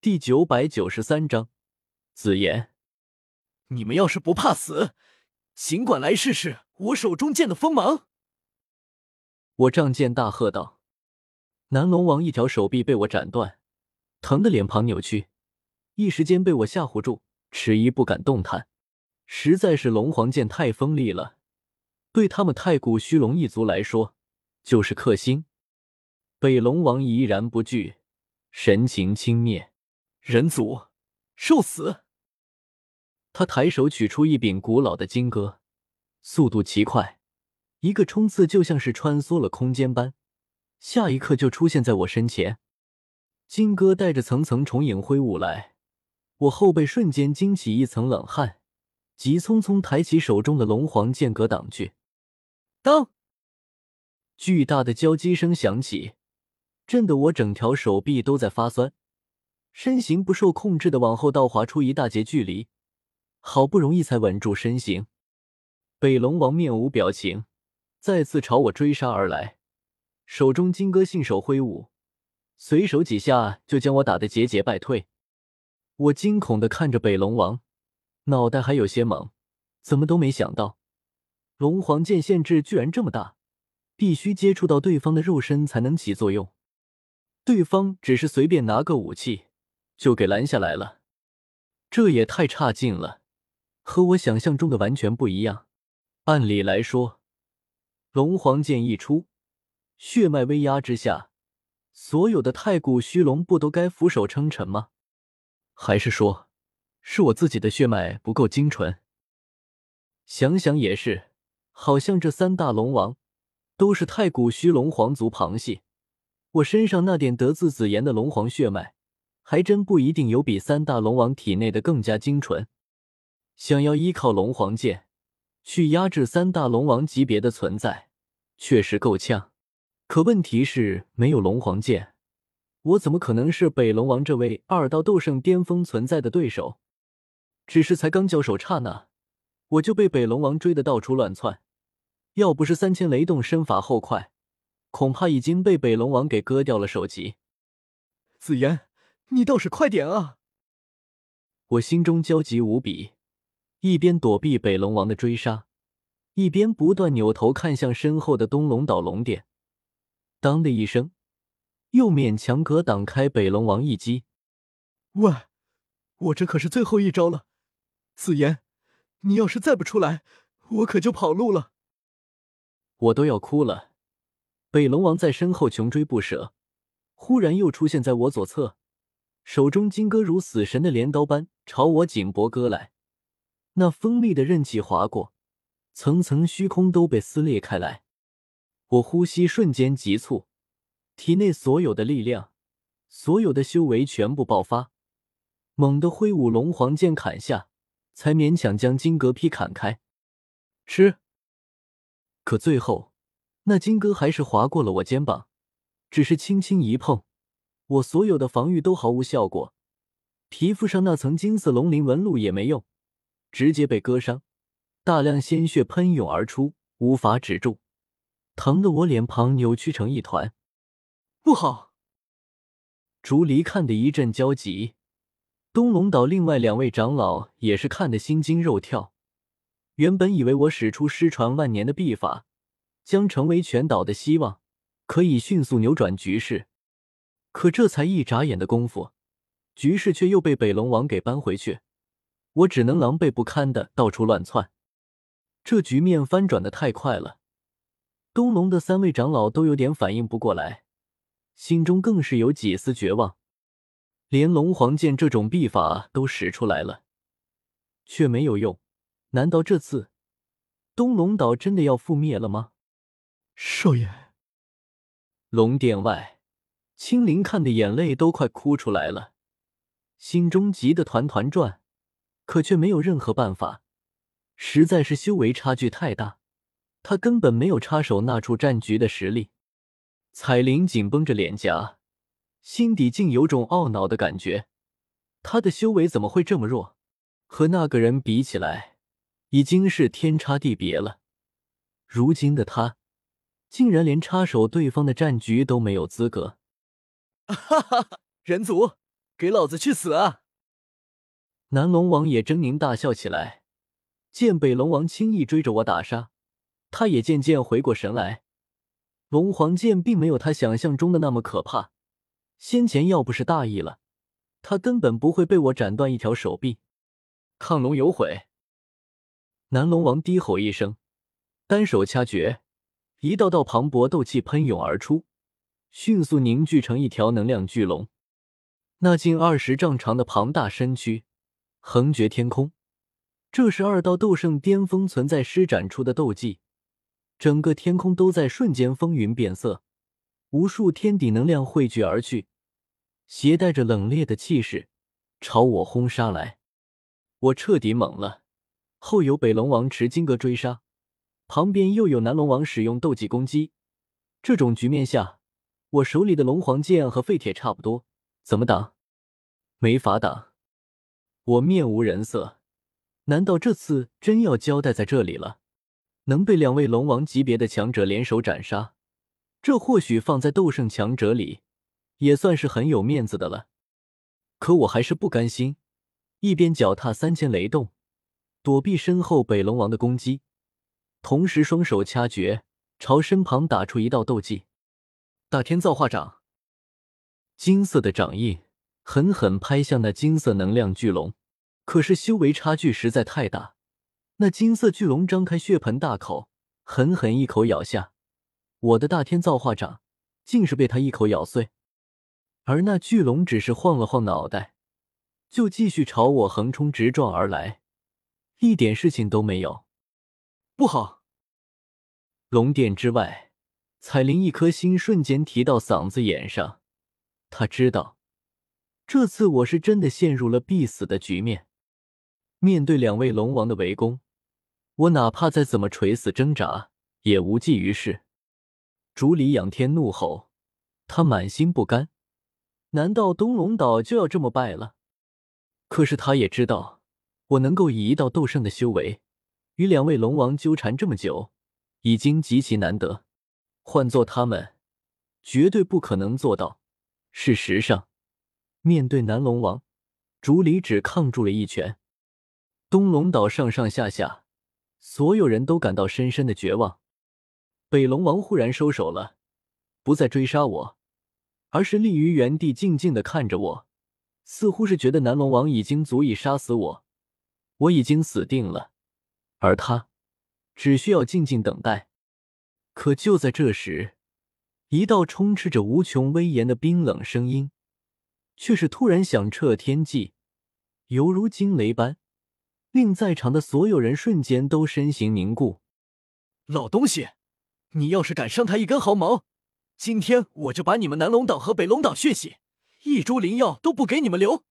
第九百九十三章，紫言，你们要是不怕死，尽管来试试我手中剑的锋芒！我仗剑大喝道。南龙王一条手臂被我斩断，疼得脸庞扭曲，一时间被我吓唬住，迟疑不敢动弹。实在是龙皇剑太锋利了，对他们太古虚龙一族来说就是克星。北龙王怡然不惧，神情轻蔑。人族，受死！他抬手取出一柄古老的金戈，速度奇快，一个冲刺就像是穿梭了空间般，下一刻就出现在我身前。金戈带着层层重影挥舞来，我后背瞬间惊起一层冷汗，急匆匆抬起手中的龙皇剑格挡去。当，巨大的交击声响起，震得我整条手臂都在发酸。身形不受控制的往后倒滑出一大截距离，好不容易才稳住身形。北龙王面无表情，再次朝我追杀而来，手中金戈信手挥舞，随手几下就将我打得节节败退。我惊恐的看着北龙王，脑袋还有些懵，怎么都没想到，龙皇剑限制居然这么大，必须接触到对方的肉身才能起作用。对方只是随便拿个武器。就给拦下来了，这也太差劲了，和我想象中的完全不一样。按理来说，龙皇剑一出，血脉威压之下，所有的太古虚龙不都该俯首称臣吗？还是说，是我自己的血脉不够精纯？想想也是，好像这三大龙王都是太古虚龙皇族旁系，我身上那点得自紫炎的龙皇血脉。还真不一定有比三大龙王体内的更加精纯。想要依靠龙皇剑去压制三大龙王级别的存在，确实够呛。可问题是，没有龙皇剑，我怎么可能是北龙王这位二道斗圣巅峰存在的对手？只是才刚交手刹那，我就被北龙王追得到处乱窜。要不是三千雷动身法后快，恐怕已经被北龙王给割掉了首级。紫妍。你倒是快点啊！我心中焦急无比，一边躲避北龙王的追杀，一边不断扭头看向身后的东龙岛龙殿。当的一声，又勉强格挡开北龙王一击。喂，我这可是最后一招了，紫妍，你要是再不出来，我可就跑路了。我都要哭了。北龙王在身后穷追不舍，忽然又出现在我左侧。手中金戈如死神的镰刀般朝我颈脖割来，那锋利的刃气划过，层层虚空都被撕裂开来。我呼吸瞬间急促，体内所有的力量、所有的修为全部爆发，猛地挥舞龙皇剑砍下，才勉强将金戈劈砍开。吃！可最后，那金戈还是划过了我肩膀，只是轻轻一碰。我所有的防御都毫无效果，皮肤上那层金色龙鳞纹路也没用，直接被割伤，大量鲜血喷涌而出，无法止住，疼得我脸庞扭曲成一团。不好！竹离看得一阵焦急，东龙岛另外两位长老也是看得心惊肉跳。原本以为我使出失传万年的秘法，将成为全岛的希望，可以迅速扭转局势。可这才一眨眼的功夫，局势却又被北龙王给扳回去，我只能狼狈不堪的到处乱窜。这局面翻转的太快了，东龙的三位长老都有点反应不过来，心中更是有几丝绝望。连龙皇剑这种秘法都使出来了，却没有用。难道这次东龙岛真的要覆灭了吗？少爷，龙殿外。青灵看的眼泪都快哭出来了，心中急得团团转，可却没有任何办法。实在是修为差距太大，他根本没有插手那处战局的实力。彩铃紧绷着脸颊，心底竟有种懊恼的感觉。他的修为怎么会这么弱？和那个人比起来，已经是天差地别了。如今的他，竟然连插手对方的战局都没有资格。哈哈哈！人族，给老子去死啊！南龙王也狰狞大笑起来，见北龙王轻易追着我打杀，他也渐渐回过神来。龙皇剑并没有他想象中的那么可怕，先前要不是大意了，他根本不会被我斩断一条手臂。亢龙有悔！南龙王低吼一声，单手掐诀，一道道磅礴斗气喷涌而出，迅速凝聚成一条能量巨龙。那近二十丈长的庞大身躯，横绝天空。这是二道斗圣巅峰存在施展出的斗技，整个天空都在瞬间风云变色，无数天地能量汇聚而去，携带着冷冽的气势朝我轰杀来。我彻底懵了，后有北龙王持金戈追杀，旁边又有南龙王使用斗技攻击。这种局面下，我手里的龙皇剑和废铁差不多。怎么挡？没法挡！我面无人色。难道这次真要交代在这里了？能被两位龙王级别的强者联手斩杀，这或许放在斗圣强者里也算是很有面子的了。可我还是不甘心，一边脚踏三千雷动，躲避身后北龙王的攻击，同时双手掐诀，朝身旁打出一道斗技——大天造化掌。金色的掌印狠狠拍向那金色能量巨龙，可是修为差距实在太大。那金色巨龙张开血盆大口，狠狠一口咬下，我的大天造化掌竟是被他一口咬碎。而那巨龙只是晃了晃脑袋，就继续朝我横冲直撞而来，一点事情都没有。不好！龙殿之外，彩铃一颗心瞬间提到嗓子眼上。他知道，这次我是真的陷入了必死的局面。面对两位龙王的围攻，我哪怕再怎么垂死挣扎，也无济于事。竹里仰天怒吼，他满心不甘。难道东龙岛就要这么败了？可是他也知道，我能够以一道斗圣的修为与两位龙王纠缠这么久，已经极其难得。换做他们，绝对不可能做到。事实上，面对南龙王，竹里只抗住了一拳。东龙岛上上下下，所有人都感到深深的绝望。北龙王忽然收手了，不再追杀我，而是立于原地，静静的看着我，似乎是觉得南龙王已经足以杀死我，我已经死定了，而他只需要静静等待。可就在这时，一道充斥着无穷威严的冰冷声音，却是突然响彻天际，犹如惊雷般，令在场的所有人瞬间都身形凝固。老东西，你要是敢伤他一根毫毛，今天我就把你们南龙岛和北龙岛血洗，一株灵药都不给你们留！